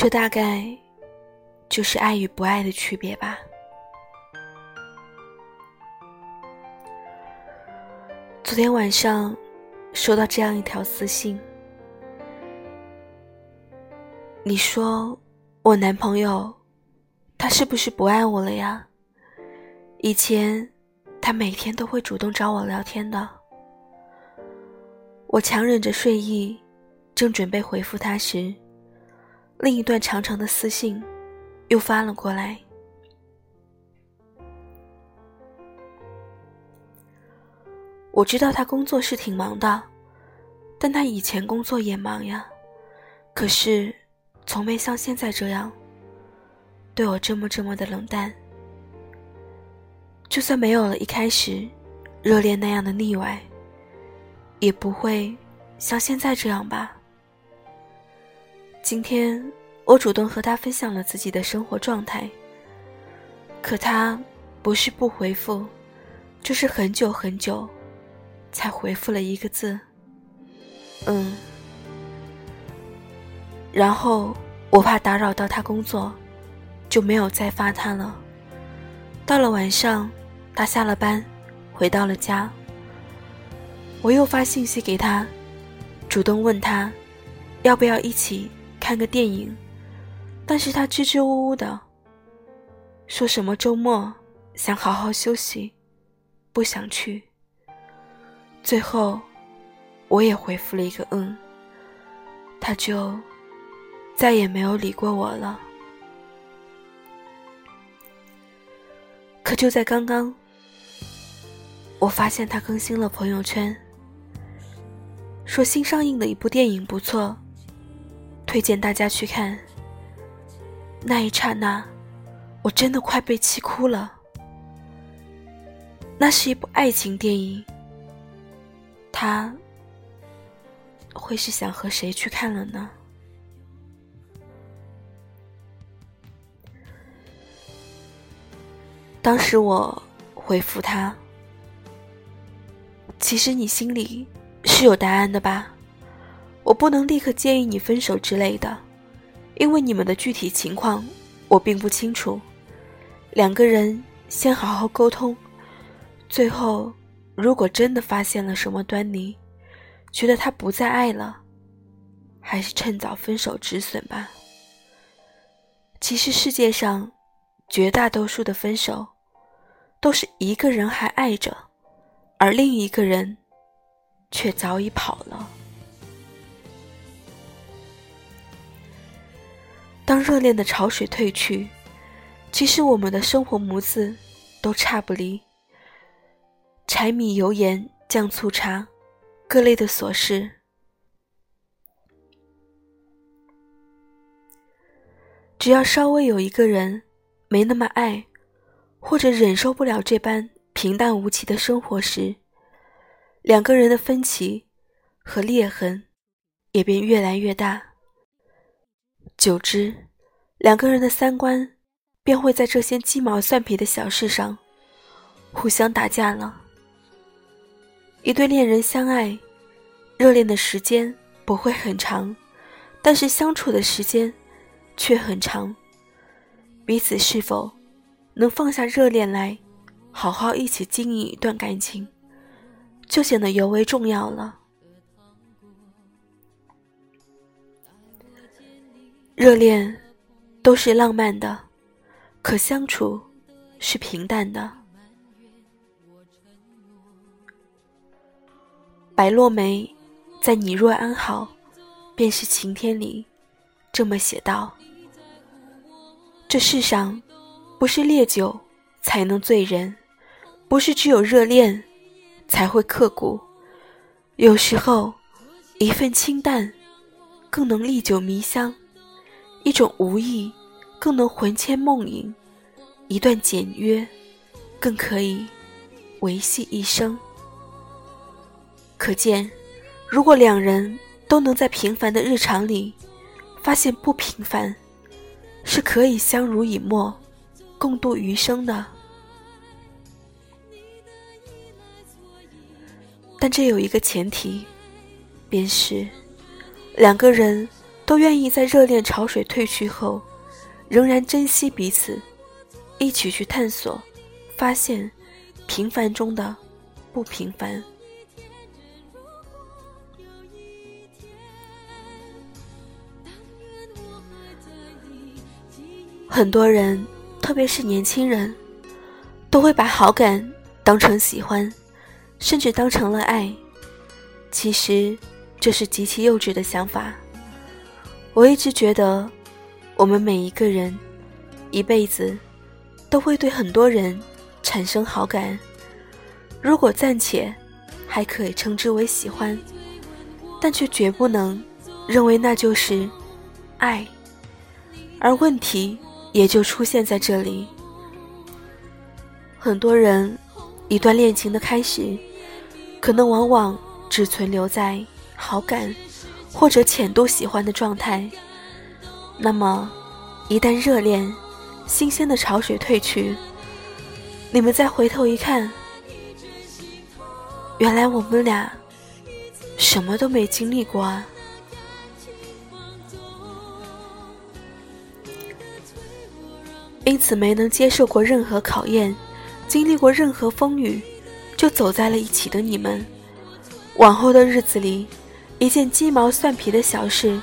这大概就是爱与不爱的区别吧。昨天晚上收到这样一条私信，你说我男朋友他是不是不爱我了呀？以前他每天都会主动找我聊天的。我强忍着睡意，正准备回复他时，另一段长长的私信又发了过来。我知道他工作是挺忙的，但他以前工作也忙呀，可是从没像现在这样对我这么这么的冷淡。就算没有了一开始热恋那样的腻歪，也不会像现在这样吧。今天我主动和他分享了自己的生活状态，可他不是不回复，就是很久很久。才回复了一个字，嗯。然后我怕打扰到他工作，就没有再发他了。到了晚上，他下了班，回到了家，我又发信息给他，主动问他，要不要一起看个电影，但是他支支吾吾的，说什么周末想好好休息，不想去。最后，我也回复了一个“嗯”，他就再也没有理过我了。可就在刚刚，我发现他更新了朋友圈，说新上映的一部电影不错，推荐大家去看。那一刹那，我真的快被气哭了。那是一部爱情电影。他会是想和谁去看了呢？当时我回复他：“其实你心里是有答案的吧？我不能立刻建议你分手之类的，因为你们的具体情况我并不清楚。两个人先好好沟通，最后。”如果真的发现了什么端倪，觉得他不再爱了，还是趁早分手止损吧。其实世界上绝大多数的分手，都是一个人还爱着，而另一个人却早已跑了。当热恋的潮水退去，其实我们的生活模子都差不离。柴米油盐酱醋茶，各类的琐事。只要稍微有一个人没那么爱，或者忍受不了这般平淡无奇的生活时，两个人的分歧和裂痕也便越来越大。久之，两个人的三观便会在这些鸡毛蒜皮的小事上互相打架了。一对恋人相爱，热恋的时间不会很长，但是相处的时间却很长。彼此是否能放下热恋来，好好一起经营一段感情，就显得尤为重要了。热恋都是浪漫的，可相处是平淡的。白落梅在《你若安好，便是晴天》里这么写道：“这世上不是烈酒才能醉人，不是只有热恋才会刻骨。有时候，一份清淡更能历久弥香，一种无意更能魂牵梦萦，一段简约更可以维系一生。”可见，如果两人都能在平凡的日常里发现不平凡，是可以相濡以沫、共度余生的。但这有一个前提，便是两个人都愿意在热恋潮水退去后，仍然珍惜彼此，一起去探索、发现平凡中的不平凡。很多人，特别是年轻人，都会把好感当成喜欢，甚至当成了爱。其实，这是极其幼稚的想法。我一直觉得，我们每一个人一辈子都会对很多人产生好感，如果暂且还可以称之为喜欢，但却绝不能认为那就是爱。而问题。也就出现在这里。很多人，一段恋情的开始，可能往往只存留在好感或者浅度喜欢的状态。那么，一旦热恋，新鲜的潮水退去，你们再回头一看，原来我们俩什么都没经历过啊。因此，没能接受过任何考验，经历过任何风雨，就走在了一起的你们，往后的日子里，一件鸡毛蒜皮的小事，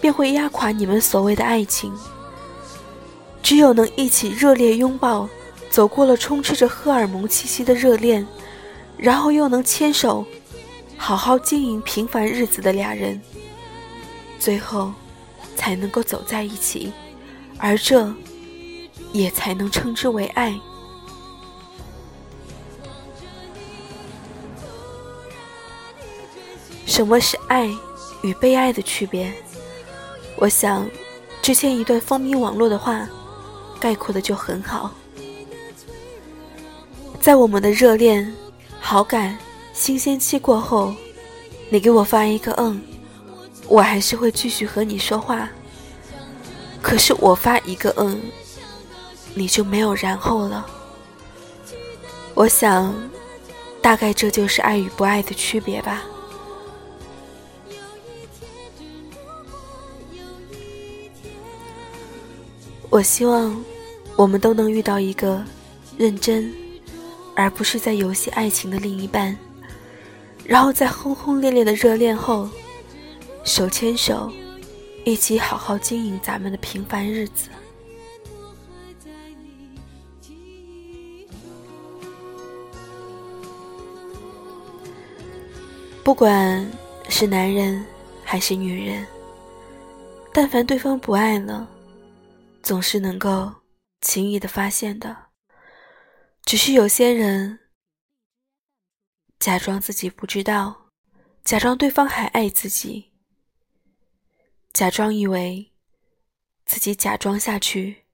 便会压垮你们所谓的爱情。只有能一起热烈拥抱，走过了充斥着荷尔蒙气息的热恋，然后又能牵手，好好经营平凡日子的俩人，最后，才能够走在一起，而这。也才能称之为爱。什么是爱与被爱的区别？我想，之前一段风靡网络的话，概括的就很好。在我们的热恋、好感、新鲜期过后，你给我发一个嗯，我还是会继续和你说话。可是我发一个嗯。你就没有然后了。我想，大概这就是爱与不爱的区别吧。我希望我们都能遇到一个认真，而不是在游戏爱情的另一半，然后在轰轰烈烈的热恋后，手牵手，一起好好经营咱们的平凡日子。不管是男人还是女人，但凡对方不爱了，总是能够轻易的发现的。只是有些人假装自己不知道，假装对方还爱自己，假装以为自己假装下去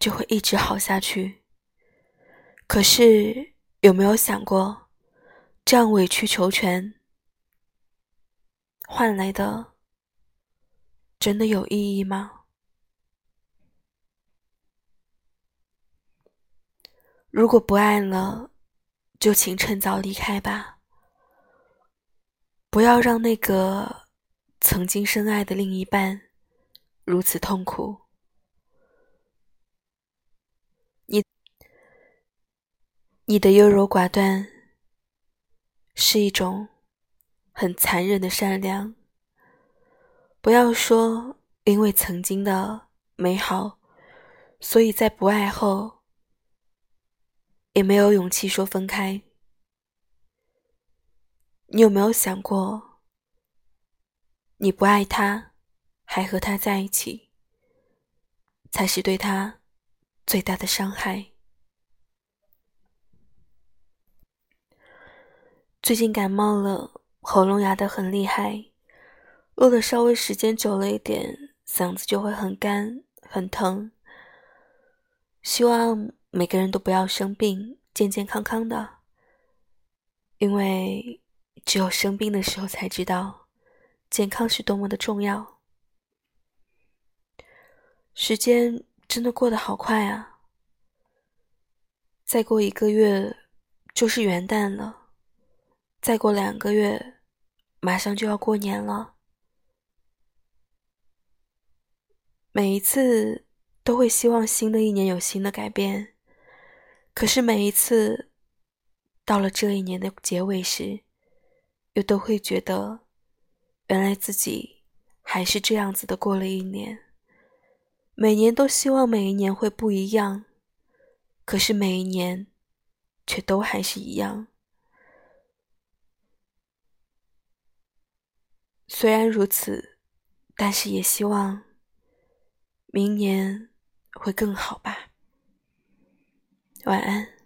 就会一直好下去。可是。有没有想过，这样委曲求全换来的真的有意义吗？如果不爱了，就请趁早离开吧，不要让那个曾经深爱的另一半如此痛苦。你你的优柔寡断是一种很残忍的善良。不要说因为曾经的美好，所以在不爱后也没有勇气说分开。你有没有想过，你不爱他，还和他在一起，才是对他最大的伤害？最近感冒了，喉咙哑得很厉害，录的稍微时间久了一点，嗓子就会很干很疼。希望每个人都不要生病，健健康康的，因为只有生病的时候才知道健康是多么的重要。时间真的过得好快啊，再过一个月就是元旦了。再过两个月，马上就要过年了，每一次都会希望新的一年有新的改变，可是每一次到了这一年的结尾时，又都会觉得，原来自己还是这样子的过了一年。每年都希望每一年会不一样，可是每一年却都还是一样。虽然如此，但是也希望明年会更好吧。晚安。